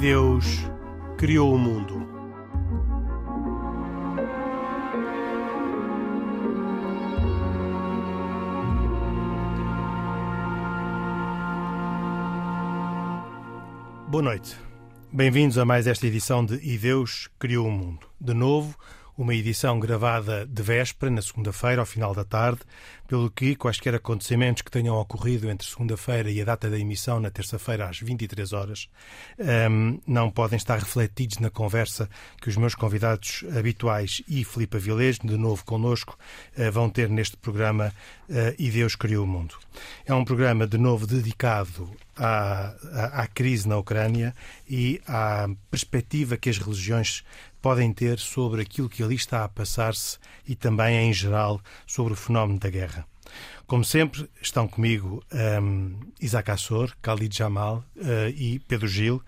Deus criou o mundo. Boa noite. Bem-vindos a mais esta edição de E Deus Criou o Mundo. De novo, uma edição gravada de véspera, na segunda-feira, ao final da tarde, pelo que quaisquer acontecimentos que tenham ocorrido entre segunda-feira e a data da emissão, na terça-feira, às 23 horas, um, não podem estar refletidos na conversa que os meus convidados habituais e Filipe Avilés, de novo connosco, uh, vão ter neste programa uh, E Deus Criou o Mundo. É um programa, de novo, dedicado à, à, à crise na Ucrânia e à perspectiva que as religiões podem ter sobre aquilo que ali está a passar-se e também, em geral, sobre o fenómeno da guerra. Como sempre, estão comigo um, Isaac Assor, Khalid Jamal uh, e Pedro Gil.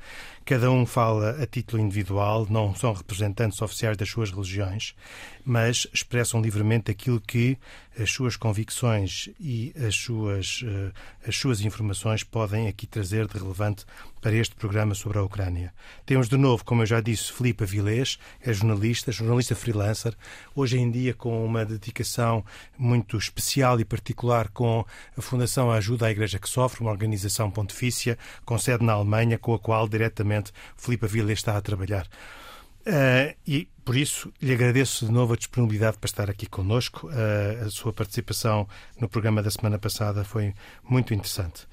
Cada um fala a título individual, não são representantes oficiais das suas religiões, mas expressam livremente aquilo que as suas convicções e as suas, uh, as suas informações podem aqui trazer de relevante para este programa sobre a Ucrânia. Temos de novo, como eu já disse, Filipe Avilés, é jornalista, jornalista freelancer, hoje em dia com uma dedicação muito especial e particular com a Fundação Ajuda à Igreja que Sofre, uma organização pontifícia com sede na Alemanha, com a qual diretamente Filipe Avilés está a trabalhar. Uh, e por isso lhe agradeço de novo a disponibilidade para estar aqui conosco. Uh, a sua participação no programa da semana passada foi muito interessante.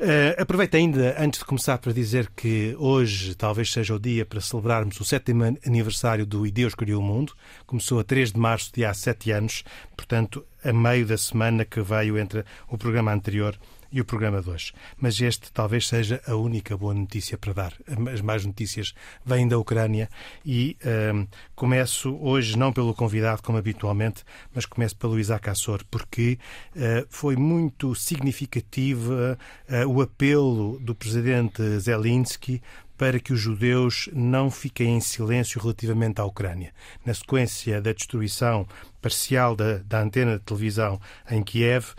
Uh, aproveito ainda, antes de começar, para dizer que hoje talvez seja o dia para celebrarmos o sétimo aniversário do E Deus Criou o Mundo. Começou a 3 de março de há sete anos, portanto, a meio da semana que veio entre o programa anterior e o programa de hoje. Mas este talvez seja a única boa notícia para dar. As más notícias vêm da Ucrânia e um, começo hoje não pelo convidado, como habitualmente, mas começo pelo Isaac Assor, porque uh, foi muito significativo uh, o apelo do presidente Zelensky para que os judeus não fiquem em silêncio relativamente à Ucrânia. Na sequência da destruição parcial da, da antena de televisão em Kiev,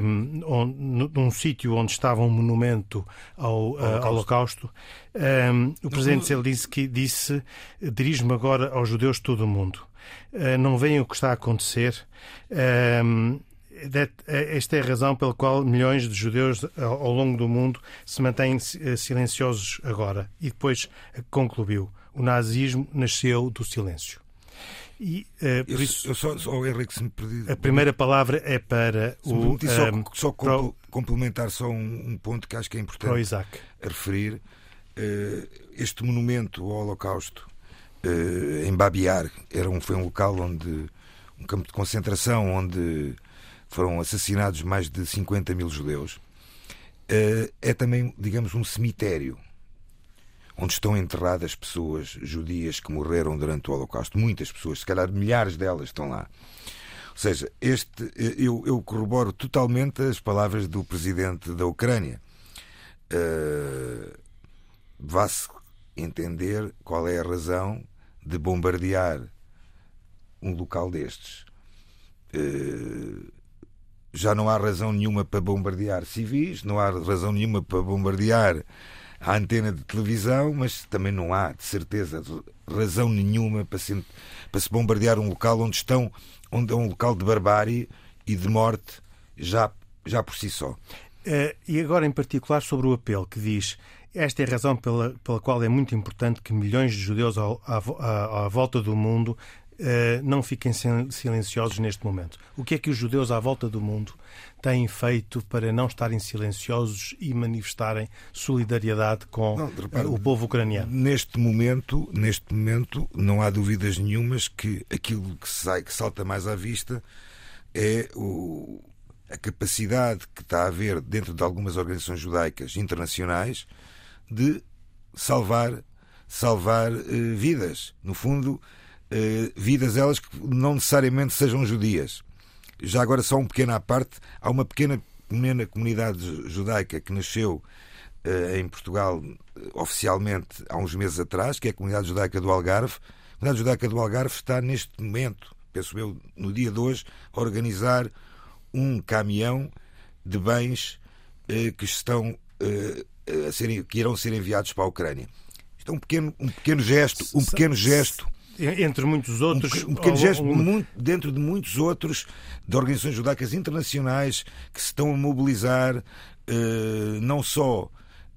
um, onde, num sítio onde estava um monumento ao uh, Holocausto, um, o presidente Zelensky disse: dirijo-me agora aos judeus de todo o mundo. Uh, não veem o que está a acontecer. Um, esta é a razão pela qual milhões de judeus ao longo do mundo se mantêm eh, silenciosos agora. E depois concluiu: o nazismo nasceu do silêncio. E, uh, por eu, isso, eu só, só Henrique, se me perdi... A primeira palavra é para o. Me só, um, só pro... complementar só um, um, ponto que acho que é importante referir. Uh, este monumento ao Holocausto uh, em Babiar era um, foi um local onde. um campo de concentração onde foram assassinados mais de 50 mil judeus. É também, digamos, um cemitério onde estão enterradas pessoas judias que morreram durante o Holocausto. Muitas pessoas, se calhar milhares delas estão lá. Ou seja, este, eu, eu corroboro totalmente as palavras do presidente da Ucrânia. Uh, Vá-se entender qual é a razão de bombardear um local destes. Uh, já não há razão nenhuma para bombardear civis, não há razão nenhuma para bombardear a antena de televisão, mas também não há, de certeza, razão nenhuma para se, para se bombardear um local onde estão, onde é um local de barbárie e de morte já, já por si só. Uh, e agora, em particular, sobre o apelo que diz esta é a razão pela, pela qual é muito importante que milhões de judeus ao, à, à, volta do mundo não fiquem silenciosos neste momento. O que é que os judeus à volta do mundo têm feito para não estarem silenciosos e manifestarem solidariedade com não, repare, o povo ucraniano? Neste momento, neste momento, não há dúvidas nenhumas que aquilo que, sai, que salta mais à vista é o, a capacidade que está a haver dentro de algumas organizações judaicas internacionais de salvar salvar uh, vidas. No fundo, vidas elas que não necessariamente sejam judias. Já agora, só um pequeno à parte, há uma pequena, pequena comunidade judaica que nasceu uh, em Portugal oficialmente há uns meses atrás, que é a comunidade judaica do Algarve. A comunidade judaica do Algarve está neste momento, penso eu, no dia de hoje, a organizar um caminhão de bens que estão a serem, que irão ser enviados para a Ucrânia. basta um pequeno, um pequeno gesto, um pequeno gesto entre muitos outros. Um, um pequeno gesto muito, dentro de muitos outros de organizações judaicas internacionais que se estão a mobilizar uh, não só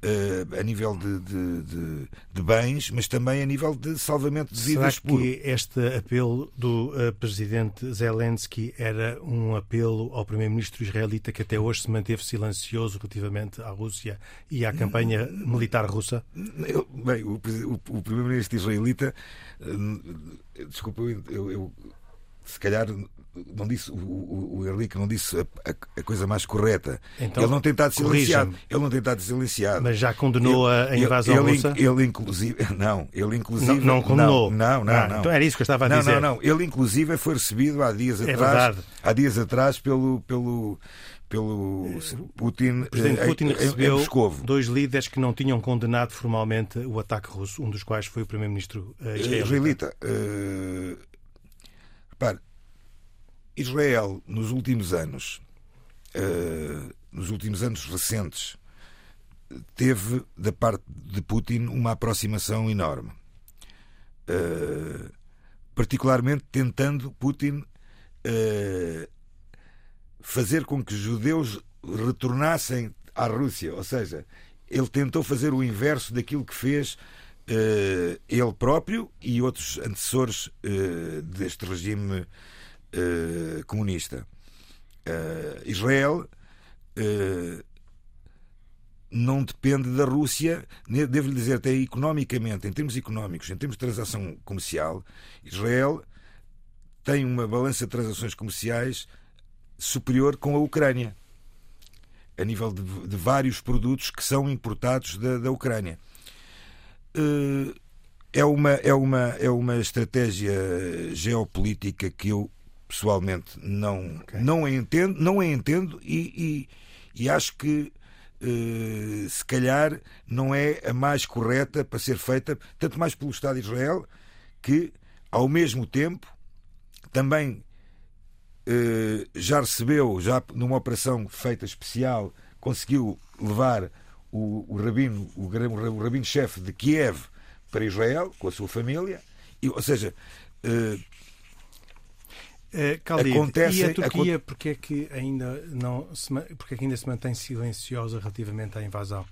Uh, a nível de, de, de, de, bens, mas também a nível de salvamento de vidas. Será que este apelo do uh, presidente Zelensky era um apelo ao primeiro-ministro israelita que até hoje se manteve silencioso relativamente à Rússia e à campanha militar russa? Eu, bem, o, o, o primeiro-ministro israelita, uh, desculpa, eu, eu se calhar não disse, o, o Henrique não disse a, a, coisa mais correta. Então, ele não tem estado silenciado. Ele não tem estado silenciado. Mas já condenou ele, a invasão ele, russa? Ele, inclusive. Não, ele inclusive. Não, não condenou. Não, não, ah, não, Então era isso que eu estava a não, dizer. Não, não, Ele inclusive foi recebido há dias é atrás. Verdade. Há dias atrás pelo. pelo pelo Putin, Presidente eh, Putin em, recebeu em dois líderes que não tinham condenado formalmente o ataque russo, um dos quais foi o Primeiro-Ministro uh, israelita. israelita. Uh, Israel, nos últimos anos, uh, nos últimos anos recentes, teve da parte de Putin uma aproximação enorme. Uh, particularmente tentando Putin uh, fazer com que judeus retornassem à Rússia. Ou seja, ele tentou fazer o inverso daquilo que fez ele próprio e outros antecessores deste regime uh, comunista. Uh, Israel uh, não depende da Rússia, devo-lhe dizer até economicamente, em termos económicos, em termos de transação comercial, Israel tem uma balança de transações comerciais superior com a Ucrânia, a nível de, de vários produtos que são importados da, da Ucrânia. É uma, é, uma, é uma estratégia geopolítica que eu pessoalmente não, okay. não a entendo, não a entendo e, e, e acho que uh, se calhar não é a mais correta para ser feita, tanto mais pelo Estado de Israel, que ao mesmo tempo também uh, já recebeu, já numa operação feita especial, conseguiu levar o, o rabino, o, o rabino-chefe de Kiev para Israel com a sua família, e, ou seja, Uh, Khalid, Acontece, e a Turquia, porque é que ainda não se, porque é que ainda se mantém silenciosa relativamente à invasão?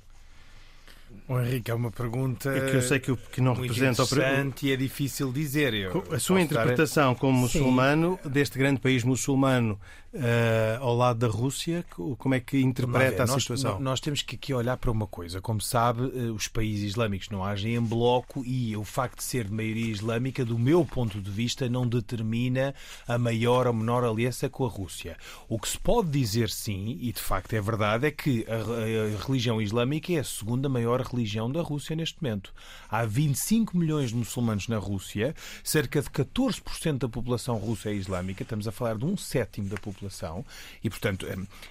O Henrique, é uma pergunta é que eu sei que, que não muito representa interessante o... e é difícil dizer. Eu a sua interpretação dar... como muçulmano Sim. deste grande país muçulmano uh, ao lado da Rússia? Como é que interpreta a nós, situação? Nós temos que aqui olhar para uma coisa. Como sabe, uh, os países islâmicos não agem em bloco e o facto de ser de maioria islâmica, do meu ponto de vista, não determina a maior ou menor aliança com a Rússia. O que se pode dizer sim, e de facto é verdade, é que a, a religião islâmica é a segunda maior religião da Rússia neste momento. Há 25 milhões de muçulmanos na Rússia, cerca de 14% da população russa é islâmica, estamos a falar de um sétimo da população população e, portanto,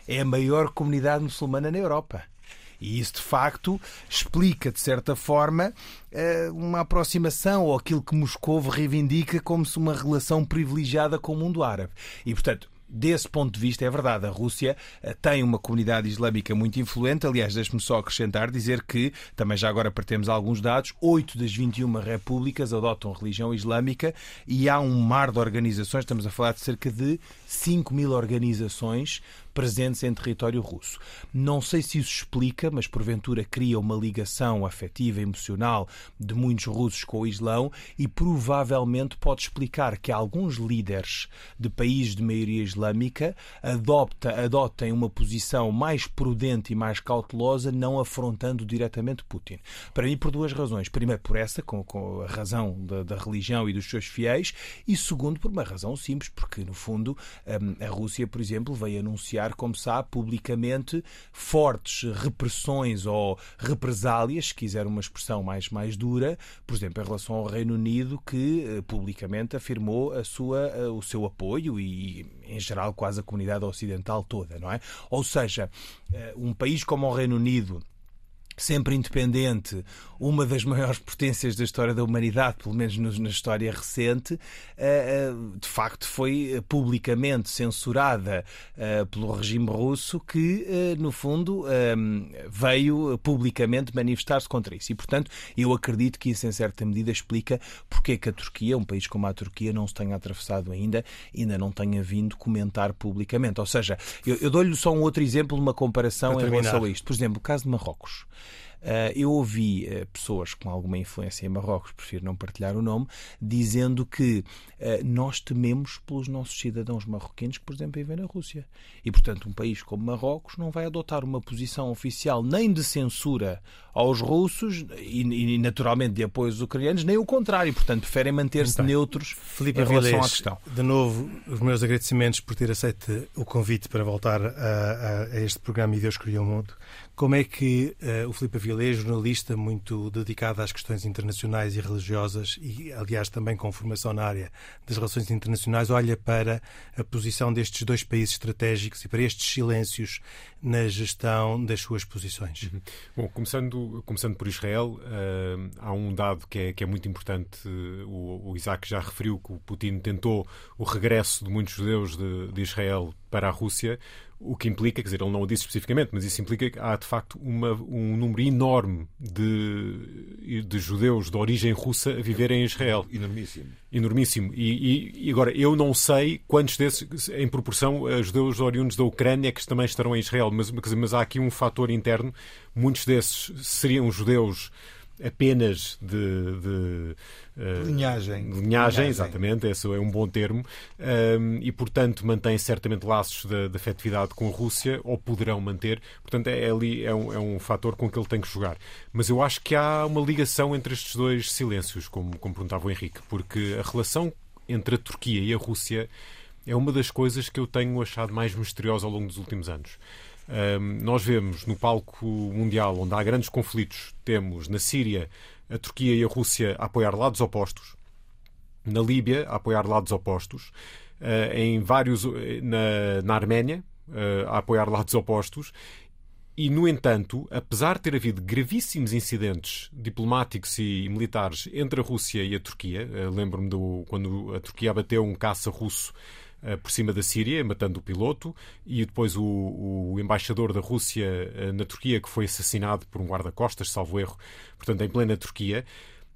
é a maior comunidade muçulmana na Europa. E isso, de facto, explica, de certa forma, eh, uma aproximação ou aquilo que Moscou reivindica como se uma relação privilegiada com o mundo árabe. E, portanto, desse ponto de vista, é verdade. A Rússia eh, tem uma comunidade islâmica muito influente. Aliás, deixe-me só acrescentar, dizer que, também já agora partemos alguns dados, 8 das 21 repúblicas adotam religião islâmica e há um mar de organizações, estamos a falar de cerca de 5 mil organizações presentes em território russo. Não sei se isso explica, mas porventura cria uma ligação afetiva, emocional de muitos russos com o Islão e provavelmente pode explicar que alguns líderes de países de maioria islâmica adopta, adotem uma posição mais prudente e mais cautelosa, não afrontando diretamente Putin. Para mim, por duas razões. Primeiro, por essa, com, com a razão da, da religião e dos seus fiéis, e segundo, por uma razão simples, porque no fundo hum, a Rússia, por exemplo, veio anunciar como sabe, publicamente fortes repressões ou represálias, se quiser uma expressão mais, mais dura, por exemplo, em relação ao Reino Unido, que eh, publicamente afirmou a sua, eh, o seu apoio e, em geral, quase a comunidade ocidental toda, não é? Ou seja, eh, um país como o Reino Unido sempre independente, uma das maiores potências da história da humanidade, pelo menos na história recente, eh, eh, de facto foi publicamente censurada eh, pelo regime russo, que, no fundo, veio publicamente manifestar-se contra isso. E, portanto, eu acredito que isso, em certa medida, explica porque é que a Turquia, um país como a Turquia, não se tenha atravessado ainda, ainda não tenha vindo comentar publicamente. Ou seja, eu, eu dou-lhe só um outro exemplo, uma comparação em relação a isto. Por exemplo, o caso de Marrocos. Uh, eu ouvi uh, pessoas com alguma influência em Marrocos, prefiro não partilhar o nome, dizendo que uh, nós tememos pelos nossos cidadãos marroquinos que, por exemplo, vivem na Rússia. E, portanto, um país como Marrocos não vai adotar uma posição oficial nem de censura aos russos e, e naturalmente, de apoio aos ucranianos, nem o contrário. Portanto, preferem manter-se neutros Felipe em relação à questão. De novo, os meus agradecimentos por ter aceito o convite para voltar a, a, a este programa E Deus Criou o Mundo. Como é que uh, o Filipe Avilés, jornalista muito dedicado às questões internacionais e religiosas e, aliás, também com formação na área das relações internacionais, olha para a posição destes dois países estratégicos e para estes silêncios na gestão das suas posições? Uhum. Bom, começando, começando por Israel, uh, há um dado que é, que é muito importante. O, o Isaac já referiu que o Putin tentou o regresso de muitos judeus de, de Israel para a Rússia o que implica, quer dizer, ele não o disse especificamente, mas isso implica que há de facto uma, um número enorme de, de judeus de origem russa a viverem em Israel. Enormíssimo. Enormíssimo. E, e, e, agora, eu não sei quantos desses, em proporção, a judeus oriundos da Ucrânia que também estarão em Israel, mas, mas, mas há aqui um fator interno. Muitos desses seriam judeus apenas de, de uh, linhagem. linhagem. linhagem. exatamente, esse é um bom termo, e portanto mantém certamente laços de, de, afetividade com a Rússia, ou poderão manter, portanto é, é, ali é um, é um fator com que ele tem que jogar. Mas eu acho que há uma ligação entre estes dois silêncios, como, como perguntava o Henrique, porque a relação entre a Turquia e a Rússia é uma das coisas que eu tenho achado mais misteriosa ao longo dos últimos anos. Um, nós vemos no palco mundial, onde há grandes conflitos, temos na Síria a Turquia e a Rússia a apoiar lados opostos, na Líbia a apoiar lados opostos, uh, em vários na, na Arménia uh, a apoiar lados opostos. E, no entanto, apesar de ter havido gravíssimos incidentes diplomáticos e militares entre a Rússia e a Turquia, uh, lembro-me quando a Turquia abateu um caça russo por cima da Síria, matando o piloto, e depois o, o embaixador da Rússia eh, na Turquia, que foi assassinado por um guarda-costas, salvo erro, portanto, em plena Turquia.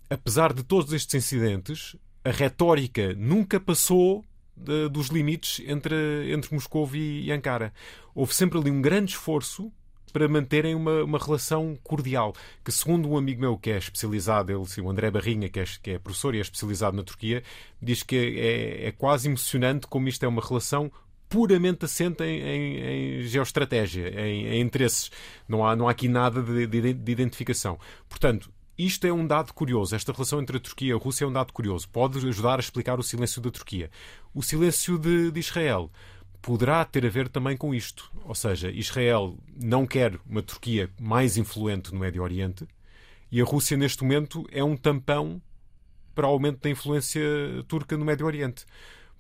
Apesar de todos estes incidentes, a retórica nunca passou de, dos limites entre, entre Moscou e Ankara. Houve sempre ali um grande esforço para manterem uma, uma relação cordial. Que, segundo um amigo meu que é especializado, ele, o André Barrinha, que é, que é professor e é especializado na Turquia, diz que é, é quase emocionante como isto é uma relação puramente assente em, em, em geoestratégia, em, em, interesses. Não há, não há aqui nada de, de, de, identificação. Portanto, isto é um dado curioso. Esta relação entre a Turquia e a Rússia é um dado curioso. Pode ajudar a explicar o silêncio da Turquia. O silêncio de, de Israel poderá ter a ver também com isto. Ou seja, Israel não quer uma Turquia mais influente no Médio Oriente e a Rússia, neste momento, é um tampão para o aumento da influência turca no Médio Oriente.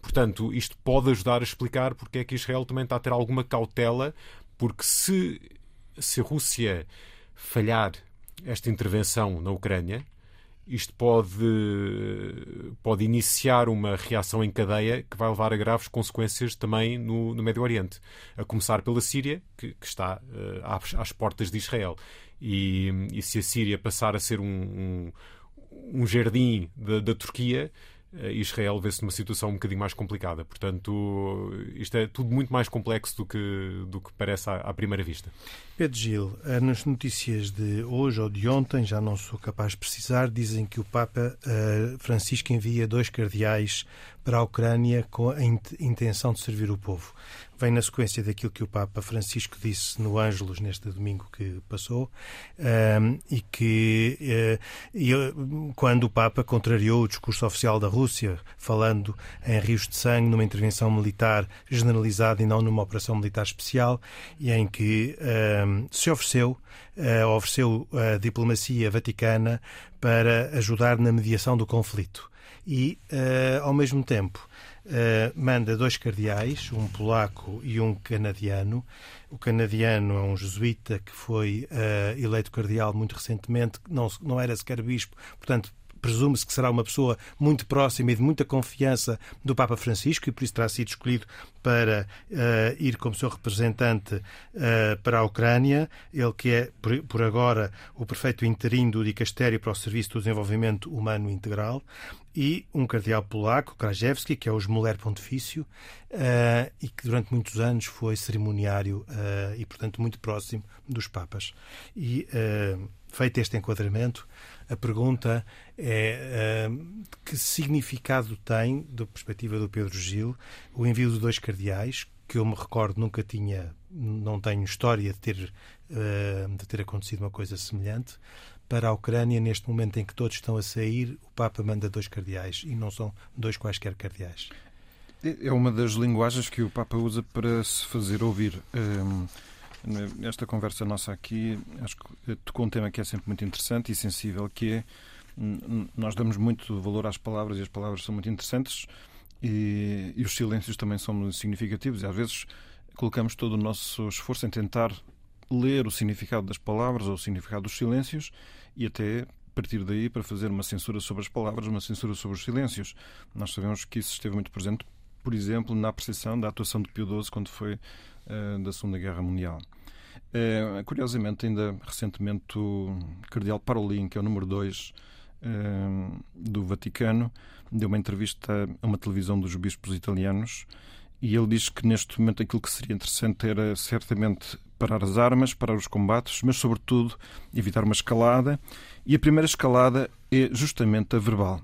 Portanto, isto pode ajudar a explicar porque é que Israel também está a ter alguma cautela, porque se, se a Rússia falhar esta intervenção na Ucrânia, isto pode, pode iniciar uma reação em cadeia que vai levar a graves consequências também no, no Médio Oriente. A começar pela Síria, que, que está uh, às, às, portas de Israel. E, e, se a Síria passar a ser um, um, um jardim da, da Turquia, Israel vê-se numa situação um bocadinho mais complicada. Portanto, isto é tudo muito mais complexo do que, do que parece à, à primeira vista. Pedro Gil, eh, nas notícias de hoje ou de ontem, já não sou capaz de precisar, dizem que o Papa uh, Francisco envia dois cardeais para a Ucrânia com a intenção de servir o povo vem na sequência daquilo que o Papa Francisco disse no Ângelos neste domingo que passou um, e que uh, quando o Papa contrariou o discurso oficial da Rússia, falando em rios de sangue numa intervenção militar generalizada e não numa operação militar especial, e em que um, se ofereceu uh, ofereceu a diplomacia vaticana para ajudar na mediação do conflito. e, uh, ao mesmo tempo, uh, manda dois cardeais, um polaco e um canadiano. O canadiano é um jesuíta que foi uh, eleito cardeal muito recentemente, não, não era sequer bispo, portanto, presume-se que será uma pessoa muito próxima e de muita confiança do Papa Francisco e por isso terá sido escolhido para uh, ir como seu representante uh, para a Ucrânia. Ele que é, por, por agora, o prefeito interino do Dicastério para o Serviço do Desenvolvimento Humano Integral e um cardeal polaco, Krajewski, que é o Esmoler Pontifício, uh, e que durante muitos anos foi cerimoniário uh, e, portanto, muito próximo dos Papas. E, uh, feito este enquadramento, a pergunta é uh, que significado tem, da perspectiva do Pedro Gil, o envio de dois cardeais, que eu me recordo nunca tinha, não tenho história de ter, uh, de ter acontecido uma coisa semelhante, para a Ucrânia, neste momento em que todos estão a sair, o Papa manda dois cardeais e não são dois quaisquer cardeais. É uma das linguagens que o Papa usa para se fazer ouvir. Um esta conversa nossa aqui, acho que tocou um tema que é sempre muito interessante e sensível, que é nós damos muito valor às palavras e as palavras são muito interessantes e, e os silêncios também são significativos e às vezes colocamos todo o nosso esforço em tentar ler o significado das palavras ou o significado dos silêncios e até partir daí para fazer uma censura sobre as palavras, uma censura sobre os silêncios. Nós sabemos que isso esteve muito presente, por exemplo, na apreciação da atuação de Pio XII quando foi eh, da Segunda Guerra Mundial. Uh, curiosamente, ainda recentemente, o Cardeal Parolin, que é o número 2 uh, eh, do Vaticano, deu uma entrevista a uma televisão dos bispos italianos e ele diz que neste momento aquilo que seria interessante era certamente parar as armas, parar os combates, mas sobretudo evitar uma escalada. E a primeira escalada é justamente a verbal.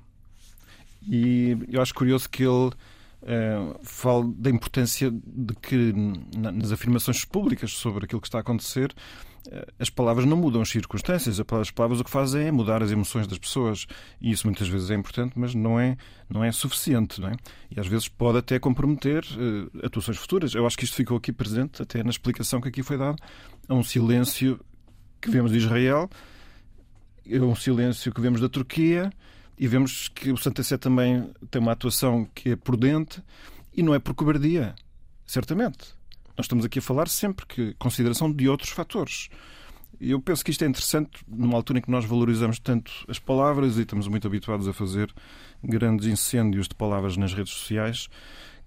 E eu acho curioso que ele Uh, falo da importância de que nas afirmações públicas sobre aquilo que está a acontecer uh, as palavras não mudam as circunstâncias, as palavras o que fazem é mudar as emoções das pessoas e isso muitas vezes é importante, mas não é, não é suficiente. Não é? E às vezes pode até comprometer uh, atuações futuras. Eu acho que isto ficou aqui presente, até na explicação que aqui foi dada, a um silêncio que vemos de Israel, a um silêncio que vemos da Turquia e vemos que o Santa Sé também tem uma atuação que é prudente e não é por cobardia, certamente. Nós estamos aqui a falar sempre que consideração de outros fatores. E eu penso que isto é interessante numa altura em que nós valorizamos tanto as palavras e estamos muito habituados a fazer grandes incêndios de palavras nas redes sociais,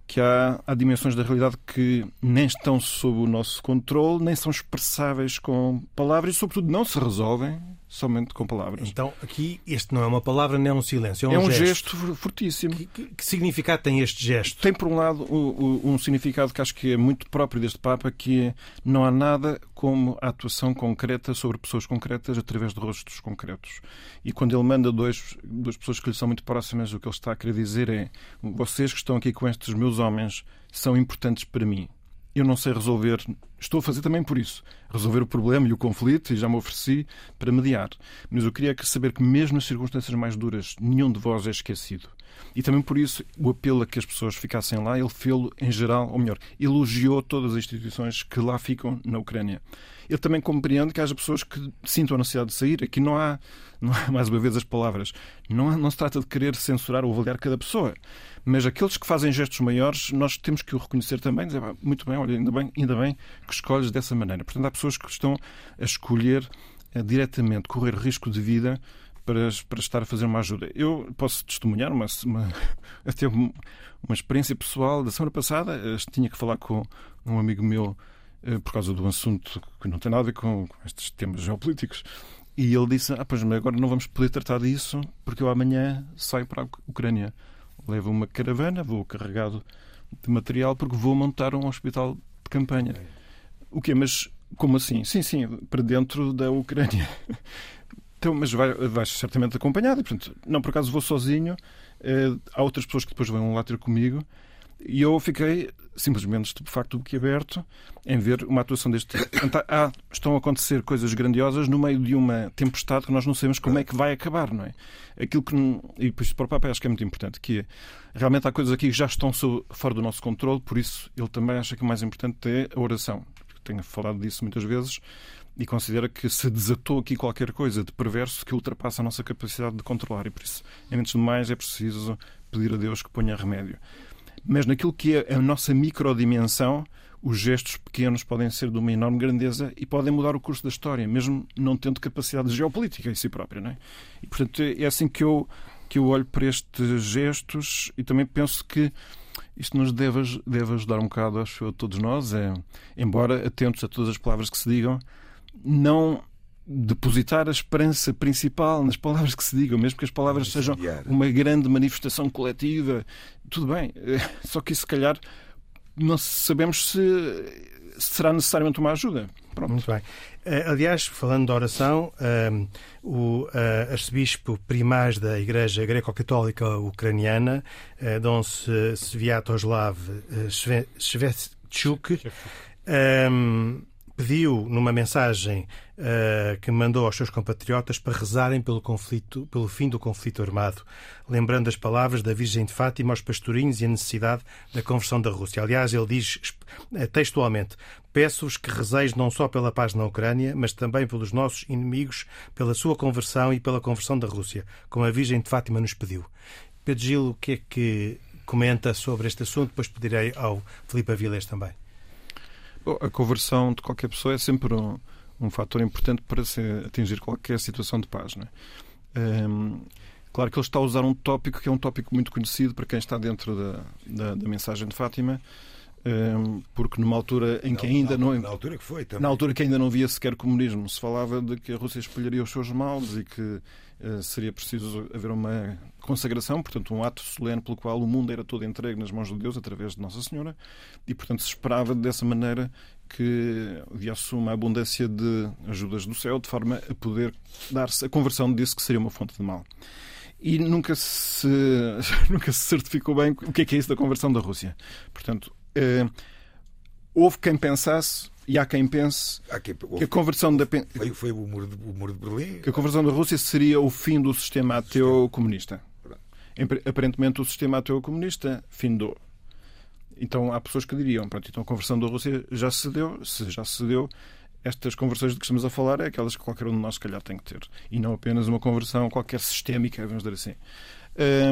que há, há dimensões da realidade que nem estão sob o nosso controle, nem são expressáveis com palavras e, sobretudo, não se resolvem somente com palavras. Então, aqui, este não é uma palavra nem é um silêncio, é um, é um gesto. gesto fortíssimo. Que, que, que, significado tem este gesto? Tem, por um lado, o, o, um significado que acho que é muito próprio deste Papa, que é não há nada como a atuação concreta sobre pessoas concretas através de rostos concretos. E quando ele manda dois, duas pessoas que lhe são muito próximas, o que ele está a querer dizer é vocês que estão aqui com estes meus homens são importantes para mim eu não sei resolver, estou a fazer também por isso, resolver o problema e o conflito, e já me ofereci para mediar. Mas eu queria saber que, mesmo nas circunstâncias mais duras, nenhum de vós é esquecido. E também por isso o apelo a que as pessoas ficassem lá, ele fê-lo em geral, ou melhor, elogiou todas as instituições que lá ficam na Ucrânia. Ele também compreende que haja pessoas que sintam a necessidade de sair. Aqui não há, não há mais uma vez as palavras, não, há, não se trata de querer censurar ou avaliar cada pessoa. Mas aqueles que fazem gestos maiores, nós temos que o reconhecer também, dizer, muito bem, olha, ainda bem, ainda bem que escolhes dessa maneira. Portanto, há pessoas que estão a escolher a, diretamente correr risco de vida para, para estar a fazer uma ajuda. Eu posso testemunhar uma, uma, até uma, experiência pessoal da semana passada. Tinha que falar com um amigo meu eh, por causa de um assunto que não tem nada a ver com, com estes temas geopolíticos. E ele disse: Ah, pois, mas agora não vamos poder tratar disso porque eu amanhã saio para a Ucrânia levo uma caravana, vou carregado de material porque vou montar um hospital de campanha. O quê? Mas como assim? Sim, sim, para dentro da Ucrânia. Então, mas vais vai certamente acompanhado. Portanto, não por acaso vou sozinho. Eh, há outras pessoas que depois vão lá ter comigo. E eu fiquei simplesmente estupefacto do que aberto em ver uma atuação deste tipo. Ah, estão a acontecer coisas grandiosas no meio de uma tempestade que nós não sabemos como é que vai acabar, não é? Aquilo que. E depois para o Papa acho que é muito importante, que é, realmente há coisas aqui que já estão fora do nosso controle, por isso ele também acha que o mais importante é a oração. Tenho falado disso muitas vezes. E considera que se desatou aqui qualquer coisa de perverso que ultrapassa a nossa capacidade de controlar. E por isso, antes de mais, é preciso pedir a Deus que ponha remédio. Mas naquilo que é a nossa microdimensão, os gestos pequenos podem ser de uma enorme grandeza e podem mudar o curso da história, mesmo não tendo capacidade geopolítica em si própria. Não é? E, portanto, é assim que eu, que eu olho para estes gestos e também penso que isto nos deve, deve ajudar um bocado, acho a todos nós, é, embora atentos a todas as palavras que se digam, não depositar a esperança principal nas palavras que se digam, mesmo que as palavras sejam uma grande manifestação coletiva. Tudo bem, só que isso, se calhar, não sabemos se será necessariamente uma ajuda. Pronto. Muito bem. Eh, aliás, falando da oração, ehm, o uh, arcebispo primaz da Igreja Greco-Católica Ucraniana, uh, Dom Sviatoslav Shevchuk, um, pediu numa mensagem uh, que mandou aos seus compatriotas para rezarem pelo, conflito, pelo fim do conflito armado, lembrando as palavras da Virgem de Fátima aos pastorinhos e a necessidade da conversão da Rússia. Aliás, ele diz uh, textualmente: Peço-vos que rezeis não só pela paz na Ucrânia, mas também pelos nossos inimigos, pela sua conversão e pela conversão da Rússia, como a Virgem de Fátima nos pediu. Pedro Gil, o que é que comenta sobre este assunto? Depois pedirei ao Filipe Avilés também. A conversão de qualquer pessoa é sempre um, um fator importante para se atingir qualquer situação de paz. Não é? Um, claro que ele está a usar um tópico que é um tópico muito conhecido para quem está dentro da, da, da mensagem de Fátima, um, porque numa altura em que ainda não. Na altura que foi também. Na altura que ainda não havia sequer comunismo, se falava de que a Rússia espalharia os seus males e que uh, seria preciso haver uma consagração, portanto, um ato solene pelo qual o mundo era todo entregue nas mãos de Deus através de Nossa Senhora, e, portanto, se esperava dessa maneira que viesse uma abundância de ajudas do céu, de forma a poder dar-se a conversão disso que seria uma fonte de mal. E nunca se, nunca se certificou bem o que é, que é isso da conversão da Rússia. Portanto, eh, houve quem pensasse e há quem pense há quem, que a conversão da foi, foi o, muro de, o muro de Berlim que a conversão da Rússia seria o fim do sistema ateu comunista aparentemente o sistema ateu comunista findou. Então há pessoas que diriam, pronto, então a conversão da Rússia já se deu, se já se deu, estas conversões de que estamos a falar é aquelas que qualquer um de nós, se calhar, tem que ter. E não apenas uma conversão qualquer sistémica, vamos dizer assim.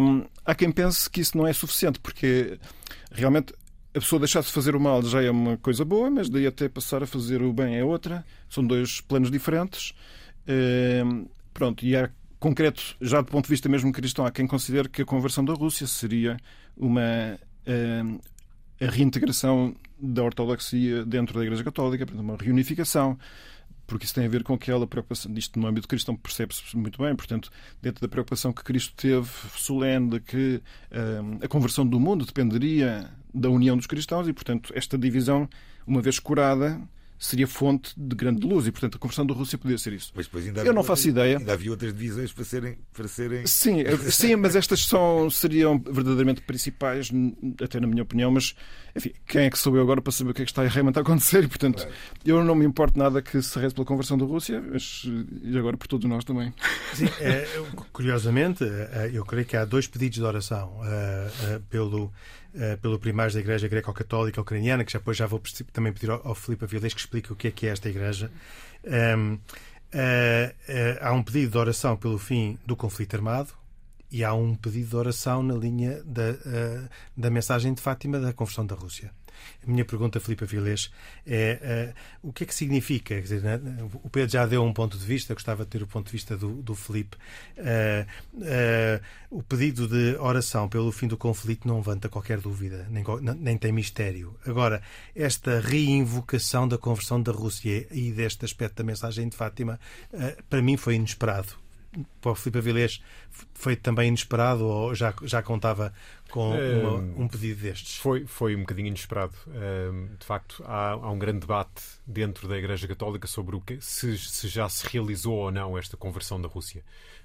Hum, há quem pense que isso não é suficiente, porque realmente a pessoa deixar de fazer o mal já é uma coisa boa, mas daí até passar a fazer o bem é outra. São dois planos diferentes. Hum, pronto, e há concreto, já do ponto de vista mesmo cristão, há quem considere que a conversão da Rússia seria uma uh, a reintegração da ortodoxia dentro da Igreja Católica, uma reunificação, porque isso tem a ver com aquela preocupação, disto no âmbito cristão percebe-se muito bem, portanto, dentro da preocupação que Cristo teve solene de que uh, a conversão do mundo dependeria da união dos cristãos e, portanto, esta divisão, uma vez curada, seria fonte de grande luz e, portanto, a conversão da Rússia poderia ser isso. Mas depois ainda Eu não faço outras, ideia. Ainda havia outras divisões para serem. Para serem... Sim, sim, mas estas são, seriam verdadeiramente principais, até na minha opinião, mas enfim, quem é que sou eu agora para saber o que é que está realmente a acontecer? E, portanto, claro. eu não me importo nada que se reze pela conversão da Rússia, mas e agora por todos nós também. Sim, é, curiosamente, eh, eu creio que há dois pedidos de oração uh, uh, pelo eh, pelo primário da Igreja Greco-Católica Ucraniana, que já depois já vou também pedir ao, ao Filipe Avilés que explique o que é que é esta Igreja. Um, uh, uh, há um pedido de oração pelo fim do conflito armado e há um pedido de oração na linha da, da mensagem de Fátima da conversão da Rússia. A minha pergunta, Filipe Avilés, é uh, o que é que significa? Dizer, né, o Pedro já deu um ponto de vista, gostava de ter o ponto de vista do, do Filipe. Uh, uh, o pedido de oração pelo fim do conflito não levanta qualquer dúvida, nem, nem tem mistério. Agora, esta reinvocação da conversão da Rússia e deste aspecto da mensagem de Fátima, para mim foi inesperado para o Filipe Avilés foi também inesperado ou já, já contava com uma, um pedido destes? Foi, foi um bocadinho inesperado. De facto, há, há, um grande debate dentro da Igreja Católica sobre o que, se, se já se realizou ou não esta conversão da Rússia.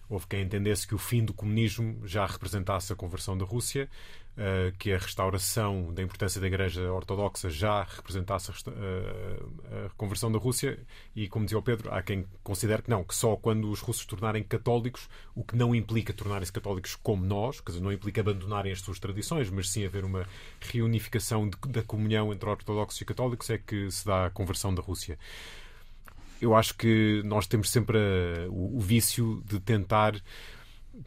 Houve quem entendesse que o fim do comunismo já representasse a conversão da Rússia, eh, que a restauração da importância da Igreja Ortodoxa já representasse a, eh, a, conversão da Rússia, e como dizia o Pedro, há quem considere que não, que só quando os russos tornarem católicos, o que não implica tornarem-se católicos como nós, quer dizer, não implica abandonarem as suas tradições, mas sim haver uma reunificação da comunhão entre ortodoxos e católicos, é que se dá a conversão da Rússia eu acho que nós temos sempre a, o, o vício de tentar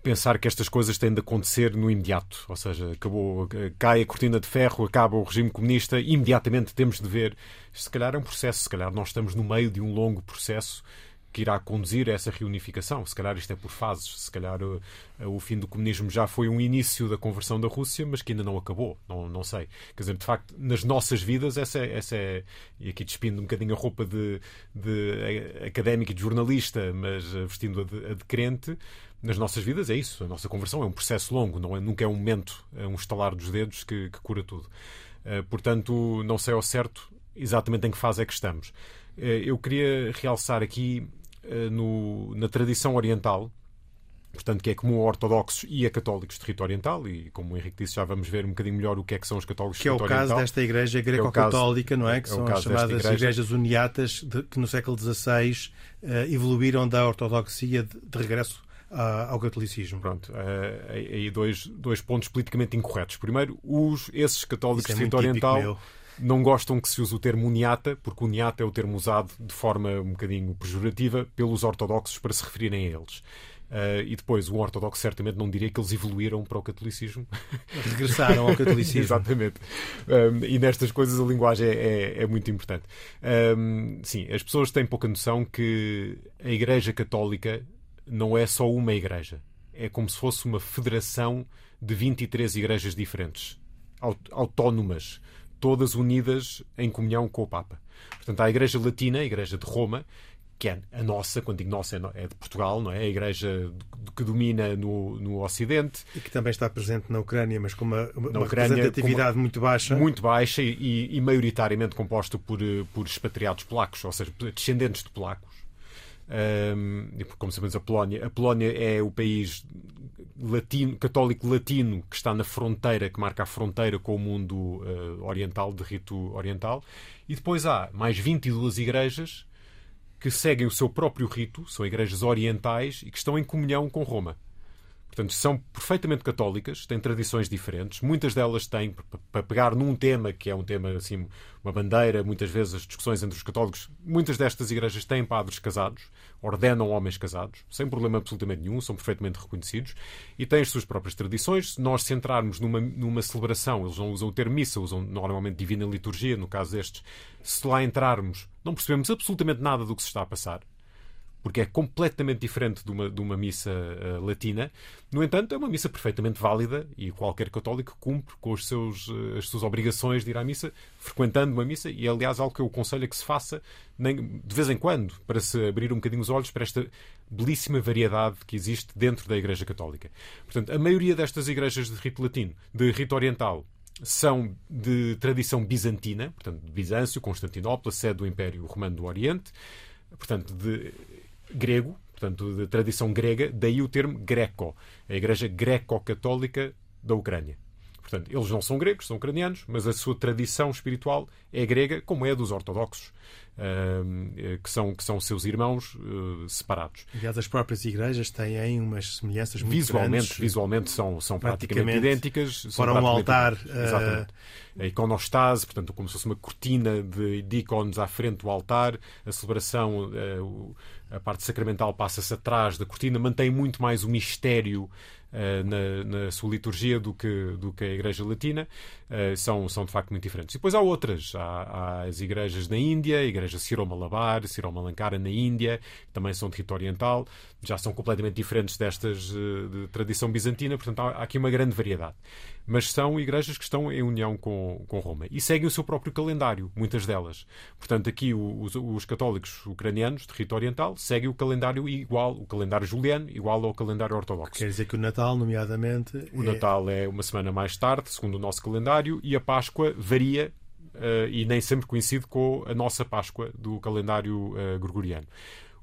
pensar que estas coisas têm de acontecer no imediato, ou seja, acabou, cai a cortina de ferro, acaba o regime comunista, imediatamente temos de ver. Se calhar é um processo, se calhar nós estamos no meio de um longo processo que irá conduzir a essa reunificação. Se calhar isto é por fases, se calhar o, o, fim do comunismo já foi um início da conversão da Rússia, mas que ainda não acabou, não, não sei. Quer dizer, de facto, nas nossas vidas, essa, é, essa é, e aqui despindo um bocadinho a roupa de, de académico e de jornalista, mas vestindo a de, a de crente, nas nossas vidas é isso. A nossa conversão é um processo longo, não é, nunca é um momento, é um estalar dos dedos que, que cura tudo. Uh, portanto, não sei ao certo exatamente em que fase é que estamos. Uh, eu queria realçar aqui no, na tradição oriental, portanto, que é comum a ortodoxos e a católicos de rito oriental, e como o Henrique disse, já vamos ver um bocadinho melhor o que é que são os católicos que de rito oriental. Que é o caso desta igreja greco-católica, é não é? Que é são as chamadas igreja. igrejas uniatas, de, que no século XVI uh, evoluíram da ortodoxia de, de regresso ao catolicismo. Pronto, uh, aí dois, dois pontos politicamente incorretos. Primeiro, os, esses católicos é de rito oriental não gostam que se use o termo uniata, porque uniata é o termo usado de forma um bocadinho pejorativa pelos ortodoxos para se referirem a eles. Uh, e depois, o ortodoxo certamente não diria que eles evoluíram para o catolicismo. Regressaram ao catolicismo. Exatamente. Um, e nestas coisas a linguagem é, é, é muito importante. Um, sim, as pessoas têm pouca noção que a Igreja Católica não é só uma igreja. É como se fosse uma federação de 23 igrejas diferentes, autónomas, todas unidas em comunhão com o Papa. Portanto, há a Igreja Latina, a Igreja de Roma, que é a nossa, quando digo nossa, é de Portugal, não é? A igreja que domina no, no Ocidente. E que também está presente na Ucrânia, mas com uma, uma Ucrânia, representatividade uma, muito baixa. Muito baixa e, e, maioritariamente composta por, por expatriados polacos, ou seja, descendentes de polacos. Um, como sabemos, a Polónia, a Polónia é o país latino, católico latino que está na fronteira, que marca a fronteira com o mundo uh, oriental, de rito oriental. E depois há mais 22 igrejas que seguem o seu próprio rito, são igrejas orientais e que estão em comunhão com Roma. Portanto, são perfeitamente católicas, têm tradições diferentes. Muitas delas têm, para pegar num tema que é um tema, assim, uma bandeira, muitas vezes as discussões entre os católicos, muitas destas igrejas têm padres casados, ordenam homens casados, sem problema absolutamente nenhum, são perfeitamente reconhecidos e têm as suas próprias tradições. Se nós centrarmos numa, numa celebração, eles não usam o termo missa, usam normalmente divina liturgia, no caso destes, se lá entrarmos, não percebemos absolutamente nada do que se está a passar porque é completamente diferente de uma, de uma missa uh, latina. No entanto, é uma missa perfeitamente válida e qualquer católico cumpre com os seus, uh, as suas obrigações de ir à missa, frequentando uma missa, e aliás, algo que eu aconselho é que se faça nem, de vez em quando, para se abrir um bocadinho os olhos para esta belíssima variedade que existe dentro da Igreja Católica. Portanto, a maioria destas igrejas de rito latino, de rito oriental, são de tradição bizantina, portanto, de Bizâncio, Constantinopla, sede do Império Romano do Oriente, portanto, de grego, portanto, de tradição grega, daí o termo greco, a Igreja Greco-Católica da Ucrânia. Portanto, eles não são gregos, são ucranianos, mas a sua tradição espiritual é grega, como é a dos ortodoxos. Eh, que, são, que são seus irmãos uh, separados. Aliás, as próprias igrejas têm umas semelhanças muito visualmente, grandes. Visualmente são, são praticamente, praticamente idênticas. Para um altar. Exatamente. Uh... A iconostase, portanto, como se fosse uma cortina de, de ícones à frente do altar, a celebração, a parte sacramental passa-se atrás da cortina, mantém muito mais o mistério na, na, sua liturgia do que, do que a Igreja Latina, uh, são, são de facto muito diferentes. E depois há outras. Há, há as igrejas na Índia, a Igreja Siro-Malabar, Siro-Malankara na Índia, também são de rito oriental, já são completamente diferentes destas uh, de tradição bizantina, portanto há, há aqui uma grande variedade mas são igrejas que estão em união com, com Roma e seguem o seu próprio calendário, muitas delas. Portanto, aqui os, os católicos ucranianos de rito oriental seguem o calendário igual, o calendário juliano, igual ao calendário ortodoxo. Quer dizer que o Natal, nomeadamente. O é... Natal é uma semana mais tarde, segundo o nosso calendário, e a Páscoa varia Uh, e nem sempre coincide com a nossa Páscoa do calendário uh, gregoriano.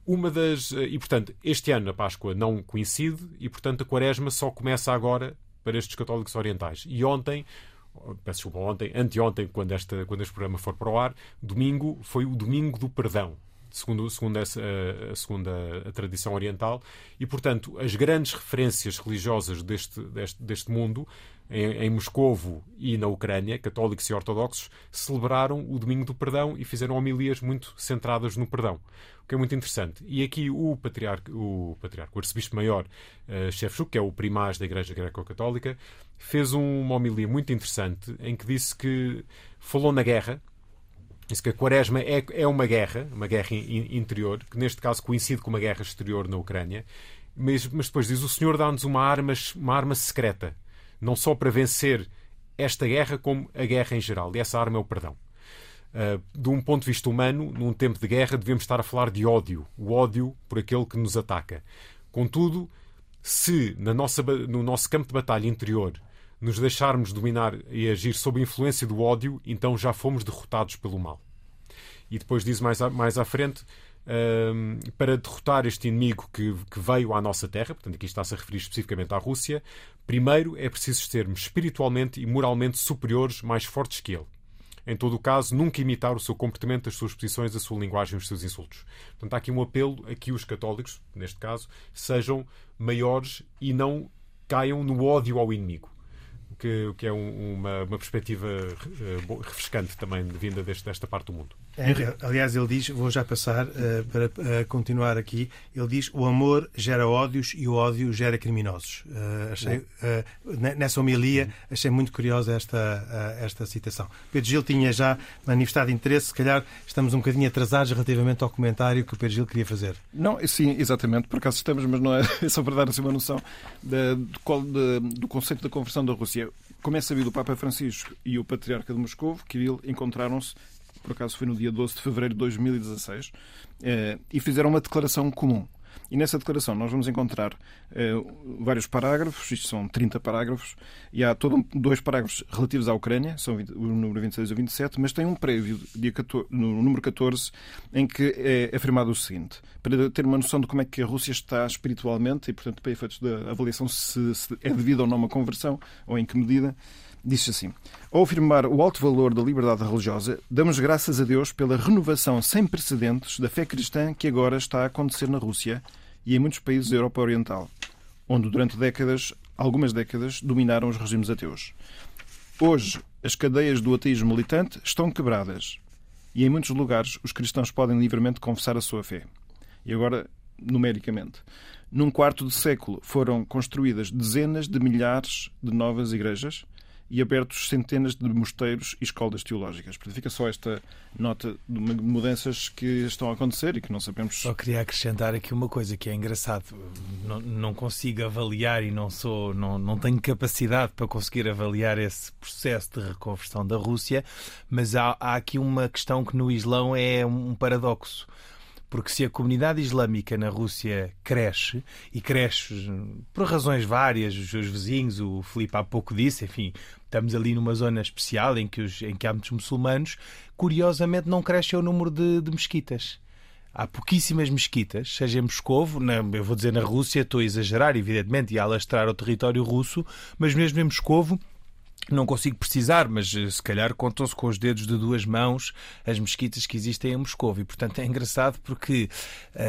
Uma das. Uh, e, portanto, este ano a Páscoa não coincide e, portanto, a Quaresma só começa agora para estes católicos orientais. E ontem, peço desculpa, ontem, anteontem, quando, esta, quando este programa for para o ar, domingo foi o domingo do perdão. Segundo, segundo essa, a, segunda a tradição oriental, e, portanto, as grandes referências religiosas deste, deste, deste mundo, em, em Moscovo e na Ucrânia, católicos e ortodoxos, celebraram o Domingo do Perdão e fizeram homilias muito centradas no perdão, o que é muito interessante. E aqui o patriarca, o, patriarca, o arcebispo-maior uh, Shevchuk, que é o primaz da Igreja Greco-Católica, fez uma homilia muito interessante em que disse que falou na guerra, Disse que a Quaresma é, é uma guerra, uma guerra in, interior, que neste caso coincide com uma guerra exterior na Ucrânia, mas, mas depois diz o Senhor dá-nos uma arma, uma arma secreta, não só para vencer esta guerra, como a guerra em geral. E essa arma é o perdão. Uh, de um ponto de vista humano, num tempo de guerra, devemos estar a falar de ódio, o ódio por aquele que nos ataca. Contudo, se na nossa, no nosso campo de batalha interior nos deixarmos dominar e agir sob influência do ódio, então já fomos derrotados pelo mal. E depois diz mais à, mais à frente, um, para derrotar este inimigo que, que, veio à nossa terra, portanto aqui está-se a referir especificamente à Rússia, primeiro é preciso sermos espiritualmente e moralmente superiores, mais fortes que ele. Em todo o caso, nunca imitar o seu comportamento, as suas posições, a sua linguagem, os seus insultos. Portanto, há aqui um apelo a que os católicos, neste caso, sejam maiores e não caiam no ódio ao inimigo que, que é um, uma, uma, perspectiva uh, refrescante também vinda deste, desta parte do mundo. É, aliás, ele diz, vou já passar uh, para uh, continuar aqui, ele diz o amor gera ódios e o ódio gera criminosos. achei, nessa homilia achei muito curiosa esta, esta citação. Pedro Gil tinha já manifestado interesse, se calhar estamos um bocadinho atrasados relativamente ao comentário que o Pedro Gil queria fazer. Não, sim, exatamente, por acaso estamos, mas não é, é só para dar assim uma noção de, de, de, do conceito da conversão da Rússia como é sabido, o Papa Francisco e o Patriarca de Moscou, Kirill, encontraram-se, por acaso foi no dia 12 de fevereiro de 2016, eh, e fizeram uma declaração comum. E nessa declaração nós vamos encontrar eh, vários parágrafos, isto são 30 parágrafos, e há todo, dois parágrafos relativos à Ucrânia, são o número 26 e o 27, mas tem um prévio, dia 14, no número 14, em que é afirmado o seguinte, para ter uma noção de como é que a Rússia está espiritualmente, e portanto para efeitos da avaliação se, se é devido ou não uma conversão, ou em que medida, Disse assim: Ao afirmar o alto valor da liberdade religiosa, damos graças a Deus pela renovação sem precedentes da fé cristã que agora está a acontecer na Rússia e em muitos países da Europa Oriental, onde durante décadas, algumas décadas, dominaram os regimes ateus. Hoje, as cadeias do ateísmo militante estão quebradas e em muitos lugares os cristãos podem livremente confessar a sua fé. E agora, numericamente. Num quarto de século foram construídas dezenas de milhares de novas igrejas e abertos centenas de mosteiros e escolas teológicas. Portanto, fica só esta nota de mudanças que estão a acontecer e que não sabemos. Só queria acrescentar aqui uma coisa que é engraçado. Não, não consigo avaliar e não sou, não, não tenho capacidade para conseguir avaliar esse processo de reconversão da Rússia, mas há, há aqui uma questão que no Islão é um paradoxo porque se a comunidade islâmica na Rússia cresce, e cresce por razões várias, os seus vizinhos, o Filipe há pouco disse, enfim, estamos ali numa zona especial em que, os, em que há muitos muçulmanos, curiosamente não cresce o número de, de mesquitas. Há pouquíssimas mesquitas, seja em Moscovo, na, eu vou dizer na Rússia, estou a exagerar, evidentemente, e a alastrar o território russo, mas mesmo em Moscovo não consigo precisar, mas eh, se calhar contam-se com os dedos de duas mãos as mesquitas que existem em Moscou. E, portanto, é engraçado porque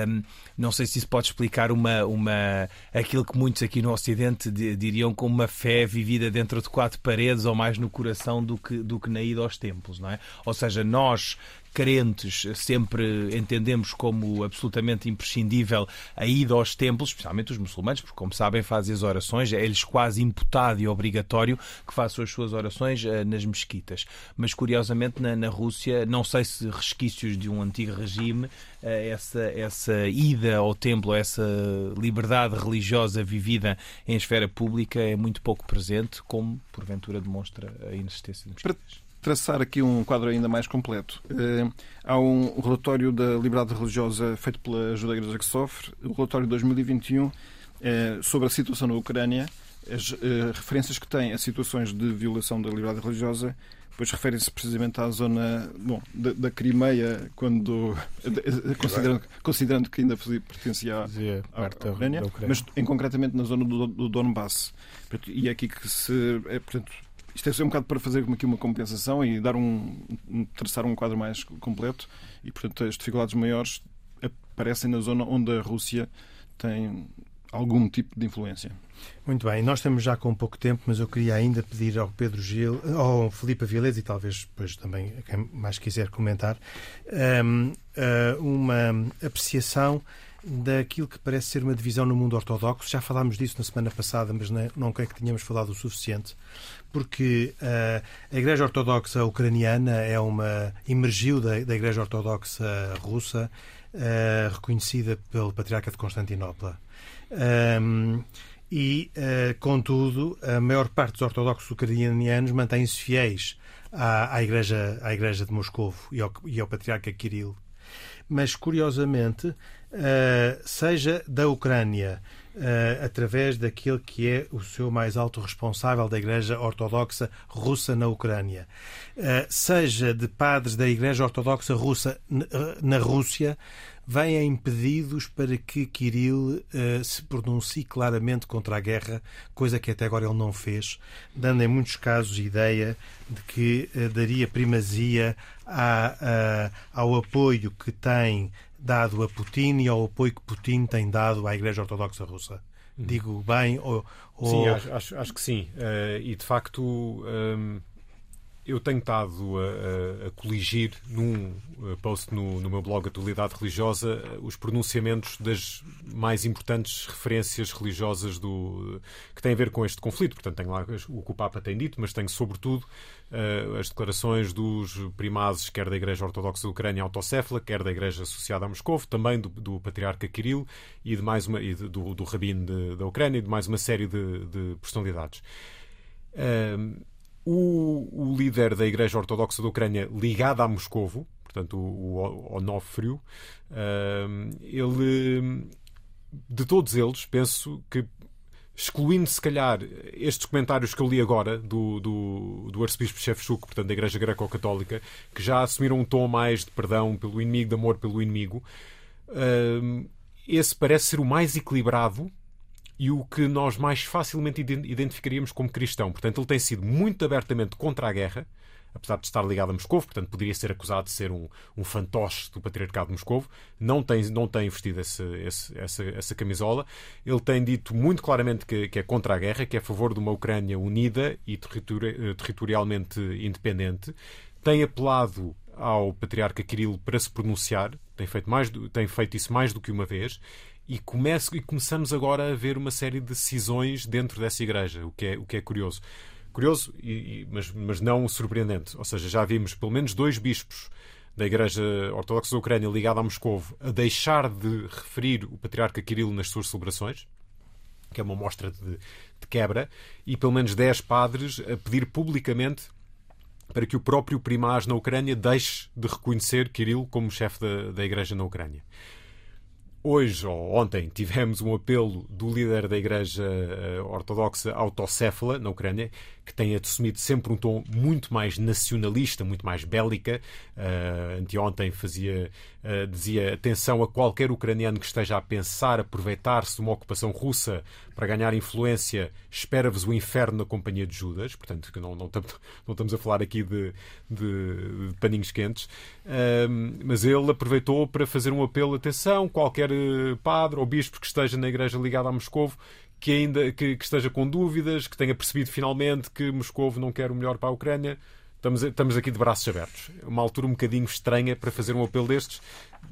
hum, não sei se isso pode explicar uma, uma, aquilo que muitos aqui no Ocidente diriam como uma fé vivida dentro de quatro paredes ou mais no coração do que, do que na ida aos templos, não é? Ou seja, nós crentes sempre entendemos como absolutamente imprescindível a ida aos templos, especialmente os muçulmanos, porque, como sabem, fazem as orações, é-lhes quase imputado e obrigatório que façam as suas orações uh, nas mesquitas. Mas, curiosamente, na, na, Rússia, não sei se resquícios de um antigo regime, uh, essa, essa ida ao templo, essa liberdade religiosa vivida em esfera pública é muito pouco presente, como, porventura, demonstra a inexistência de mesquitas traçar aqui um quadro ainda mais completo. Eh, há um relatório da liberdade religiosa feito pela Ajuda à Igreja que Sofre, o relatório de 2021 eh, sobre a situação na Ucrânia, as eh, referências que tem a situações de violação da liberdade religiosa, pois referem-se precisamente à zona bom, da, da Crimeia, quando considerando, considerando que ainda pertencia à, à, Ucrânia, mas em, concretamente na zona do, do Donbass. E é aqui que se é, portanto, isto é um bocado para fazer aqui uma compensação e dar um, traçar um quadro mais completo e, portanto, as dificuldades maiores aparecem na zona onde a Rússia tem algum tipo de influência. Muito bem, nós estamos já com pouco tempo, mas eu queria ainda pedir ao Pedro Gil, ao Filipe Avilés e talvez depois também quem mais quiser comentar, hum, hum, uma apreciação daquilo que parece ser uma divisão no mundo ortodoxo. Já falámos disso na semana passada, mas não creio que tenhamos falado o suficiente, porque uh, a Igreja Ortodoxa Ucraniana é uma emergiu da, da Igreja Ortodoxa Russa, uh, reconhecida pelo Patriarca de Constantinopla. Um, e, uh, contudo, a maior parte dos ortodoxos ucranianos mantém-se fiéis à, à, igreja, à Igreja de Moscovo e ao, e ao Patriarca Kirill. Mas, curiosamente, seja da Ucrânia, uh, através daquele que é o seu mais alto responsável da Igreja Ortodoxa Russa na Ucrânia, seja de padres da Igreja Ortodoxa Russa na Rússia, vêm pedidos para que Kirill uh, se pronuncie claramente contra a guerra, coisa que até agora ele não fez, dando em muitos casos ideia de que uh, daria primazia à, ao apoio que tem dado a Putin e ao apoio que Putin tem dado à Igreja Ortodoxa Russa. Hum. Digo bem? Ou, ou... Sim, acho, acho, acho, que sim. Uh, e de facto. Um eu tenho estado a, a, a coligir num post no, no, meu blog Atualidade Religiosa os pronunciamentos das mais importantes referências religiosas do, que têm a ver com este conflito. Portanto, tenho lá o que o Papa tem dito, mas tenho sobretudo uh, as declarações dos primazes, quer da Igreja Ortodoxa da Ucrânia autocéfala, quer da Igreja Associada a Moscou, também do, do Patriarca Kirill e, de mais uma, e do, do Rabino da Ucrânia e de mais uma série de, de personalidades. Uh, o, o, líder da Igreja Ortodoxa da Ucrânia, ligado a Moscovo, portanto, o, o Onofrio, uh, ele, de todos eles, penso que, excluindo se calhar estes comentários que eu li agora do, do, do arcebispo Shevchuk, portanto, da Igreja Greco-Católica, que já assumiram um tom mais de perdão pelo inimigo, de amor pelo inimigo, uh, esse parece ser o mais equilibrado e o que nós mais facilmente identificaríamos como cristão. Portanto, ele tem sido muito abertamente contra a guerra, apesar de estar ligado a Moscou, portanto, poderia ser acusado de ser um, um fantoche do patriarcado de Moscou. Não tem, não tem vestido esse, esse, essa, essa camisola. Ele tem dito muito claramente que, que, é contra a guerra, que é a favor de uma Ucrânia unida e territori territorialmente independente. Tem apelado ao patriarca Kirill para se pronunciar, tem feito, mais, tem feito isso mais do que uma vez e, começo, e começamos agora a ver uma série de decisões dentro dessa igreja, o que é, o que é curioso. Curioso, e, e, mas, mas não surpreendente. Ou seja, já vimos pelo menos dois bispos da Igreja Ortodoxa da Ucrânia ligada a Moscou a deixar de referir o Patriarca Kirill nas suas celebrações, que é uma mostra de, de quebra, e pelo menos dez padres a pedir publicamente para que o próprio primaz na Ucrânia deixe de reconhecer Kirill como chefe da, da Igreja na Ucrânia. Hoje ou ontem tivemos um apelo do líder da Igreja eh, Ortodoxa autocéfala na Ucrânia, que tem assumido sempre um tom muito mais nacionalista, muito mais bélica. Uh, anteontem fazia, uh, dizia atenção a qualquer ucraniano que esteja a pensar aproveitar-se de uma ocupação russa para ganhar influência, espera-vos o inferno na companhia de Judas. Portanto, não, não, não estamos a falar aqui de, de, de paninhos quentes. Uh, mas ele aproveitou para fazer um apelo, atenção, qualquer padre ou bispo que esteja na igreja ligada a Moscou que ainda que, que, esteja com dúvidas, que tenha percebido finalmente que Moscou não quer o melhor para a Ucrânia. Estamos, estamos aqui de braços abertos. Uma altura um bocadinho estranha para fazer um apelo destes,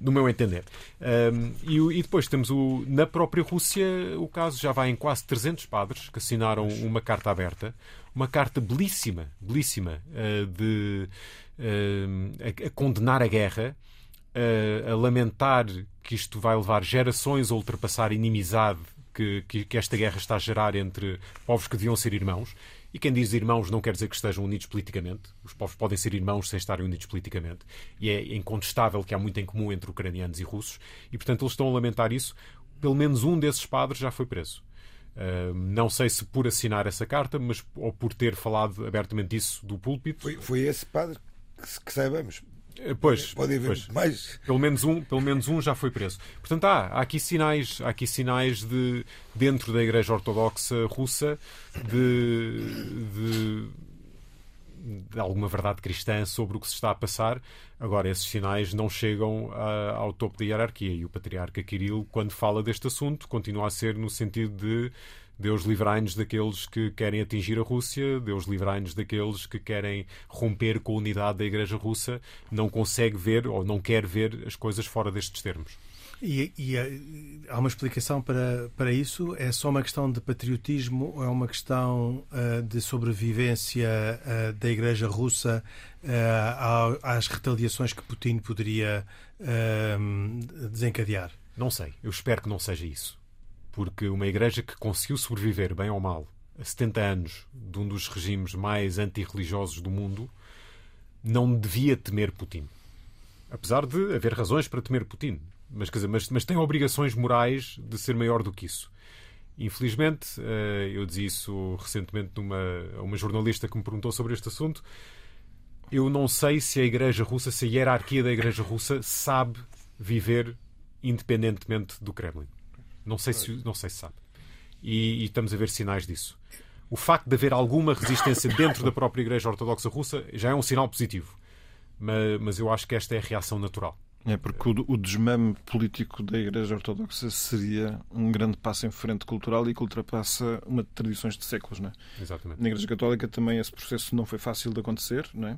no meu entender. Um, e, e, depois temos o, na própria Rússia o caso já vai em quase 300 padres que assinaram uma carta aberta, uma carta belíssima, belíssima, uh, de, uh, a, a, condenar a guerra, uh, a lamentar que isto vai levar gerações a ultrapassar inimizade que, que, que, esta guerra está a gerar entre povos que deviam ser irmãos. E quem diz irmãos não quer dizer que estejam unidos politicamente. Os povos podem ser irmãos sem estarem unidos politicamente. E é incontestável que há muito em comum entre ucranianos e russos. E, portanto, eles estão a lamentar isso. Pelo menos um desses padres já foi preso. Uh, não sei se por assinar essa carta, mas ou por ter falado abertamente disso do púlpito. Foi, foi esse padre que, que saibamos pois, pode haver pois. mais. Pelo menos, um, pelo menos um já foi preso. Portanto, há, há aqui sinais, há aqui sinais de, dentro da Igreja Ortodoxa russa de, de de alguma verdade cristã sobre o que se está a passar. Agora, esses sinais não chegam a, ao topo da hierarquia e o patriarca Kirill, quando fala deste assunto, continua a ser no sentido de Deus livrai-nos daqueles que querem atingir a Rússia, Deus livrai-nos daqueles que querem romper com a unidade da Igreja Russa, não consegue ver ou não quer ver as coisas fora destes termos. E, e, eh, há uma explicação para, para isso? É só uma questão de patriotismo ou é uma questão uh, de sobrevivência uh, da Igreja Russa uh, às retaliações que Putin poderia desencadear? Não sei. Eu espero que não seja isso. Porque uma Igreja que conseguiu sobreviver, bem ou mal, a 70 anos de um dos regimes mais antirreligiosos do mundo, não devia temer Putin. Apesar de haver razões para temer Putin mas, quer dizer, mas, mas tem obrigações morais de ser maior do que isso. Infelizmente, eh, eu disse isso recentemente numa, a uma jornalista que me perguntou sobre este assunto. Eu não sei se a Igreja Russa, se a hierarquia da Igreja Russa sabe viver independentemente do Kremlin. Não sei se, não sei se sabe. E, e estamos a ver sinais disso. O facto de haver alguma resistência dentro da própria Igreja Ortodoxa Russa já é um sinal positivo. Mas, mas eu acho que esta é a reação natural. É porque o, o desmame político da Igreja Ortodoxa seria um grande passo em frente cultural e que ultrapassa uma de tradições de séculos, não é? Exatamente. Na Igreja Católica também esse processo não foi fácil de acontecer, não é?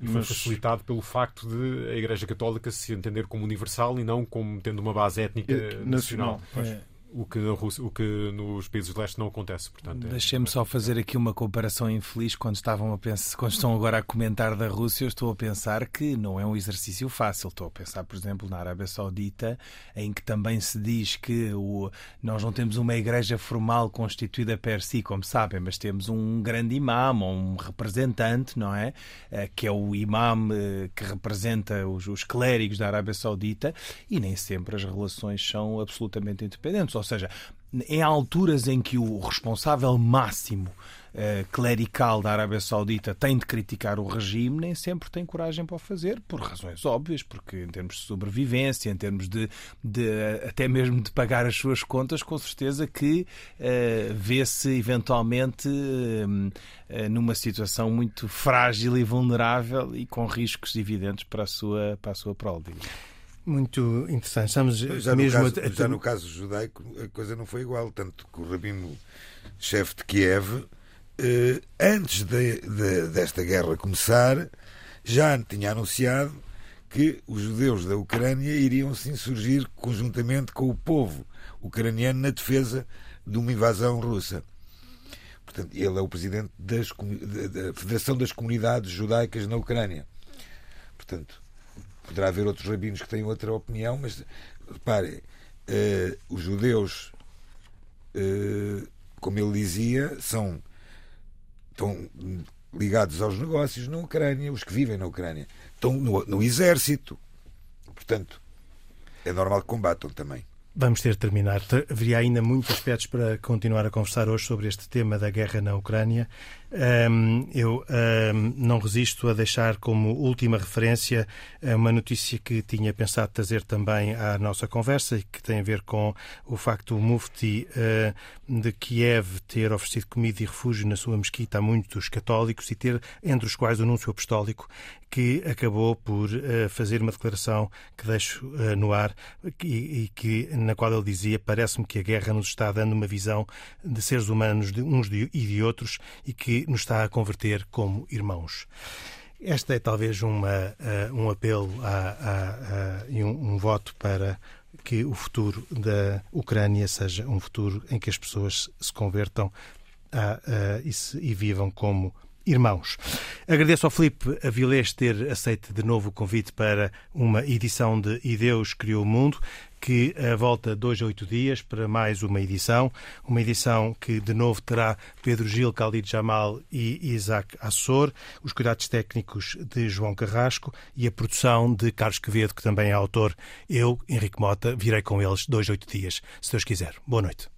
E foi Mas... facilitado pelo facto de a Igreja Católica se entender como universal e não como tendo uma base étnica nacional. nacional. É o que, Rússia, o que nos países do leste não acontece. Portanto, é... Deixem-me só fazer aqui uma comparação infeliz quando estavam a pensar, quando estão agora a comentar da Rússia, eu estou a pensar que não é um exercício fácil. Estou a pensar, por exemplo, na Arábia Saudita, em que também se diz que o, nós não temos uma igreja formal constituída per si, como sabem, mas temos um grande ou um representante, não é? Eh, que é o imam eh, que representa os, os clérigos da Arábia Saudita, e nem sempre as relações são absolutamente independentes ou seja, em alturas em que o responsável máximo uh, clerical da Arábia Saudita tem de criticar o regime, nem sempre tem coragem para o fazer, por razões óbvias, porque em termos de sobrevivência, em termos de, de até mesmo de pagar as suas contas, com certeza que uh, vê-se eventualmente uh, numa situação muito frágil e vulnerável e com riscos evidentes para a sua, para a sua prole. Muito interessante. Estamos já, mesmo no caso, a... já no caso judaico a coisa não foi igual, tanto que o rabino chefe de Kiev, eh, antes de, de, desta guerra começar, já tinha anunciado que os judeus da Ucrânia iriam se insurgir conjuntamente com o povo ucraniano na defesa de uma invasão russa. Portanto, ele é o presidente das, da Federação das Comunidades Judaicas na Ucrânia. Portanto, Poderá haver outros rabinos que têm outra opinião, mas repare, uh, os judeus, uh, como ele dizia, são estão ligados aos negócios na Ucrânia, os que vivem na Ucrânia. Estão no, no exército. Portanto, é normal que combatam também. Vamos ter de terminar. Haveria ainda muitos aspectos para continuar a conversar hoje sobre este tema da guerra na Ucrânia. Um, eu um, não resisto a deixar como última referência uma notícia que tinha pensado trazer também à nossa conversa e que tem a ver com o facto do Mufti uh, de Kiev ter oferecido comida e refúgio na sua mesquita a muitos católicos e ter, entre os quais, o anúncio apostólico que acabou por uh, fazer uma declaração que deixo uh, no ar e, e, que, na qual ele dizia parece-me que a guerra nos está dando uma visão de seres humanos de uns e de outros e que nos está a converter como irmãos. Esta é talvez uma, uh, um apelo e um, um voto para que o futuro da Ucrânia seja um futuro em que as pessoas se convertam a, a, e, se, e, vivam como irmãos. Agradeço ao Filipe Avilés ter aceito de novo o convite para uma edição de E Deus Criou o Mundo que volta dois a oito dias para mais uma edição. Uma edição que, de novo, terá Pedro Gil, Khalid Jamal e Isaac Assor, os cuidados técnicos de João Carrasco e a produção de Carlos Quevedo, que também é autor. Eu, Henrique Mota, virei com eles dois a oito dias, se Deus quiser. Boa noite.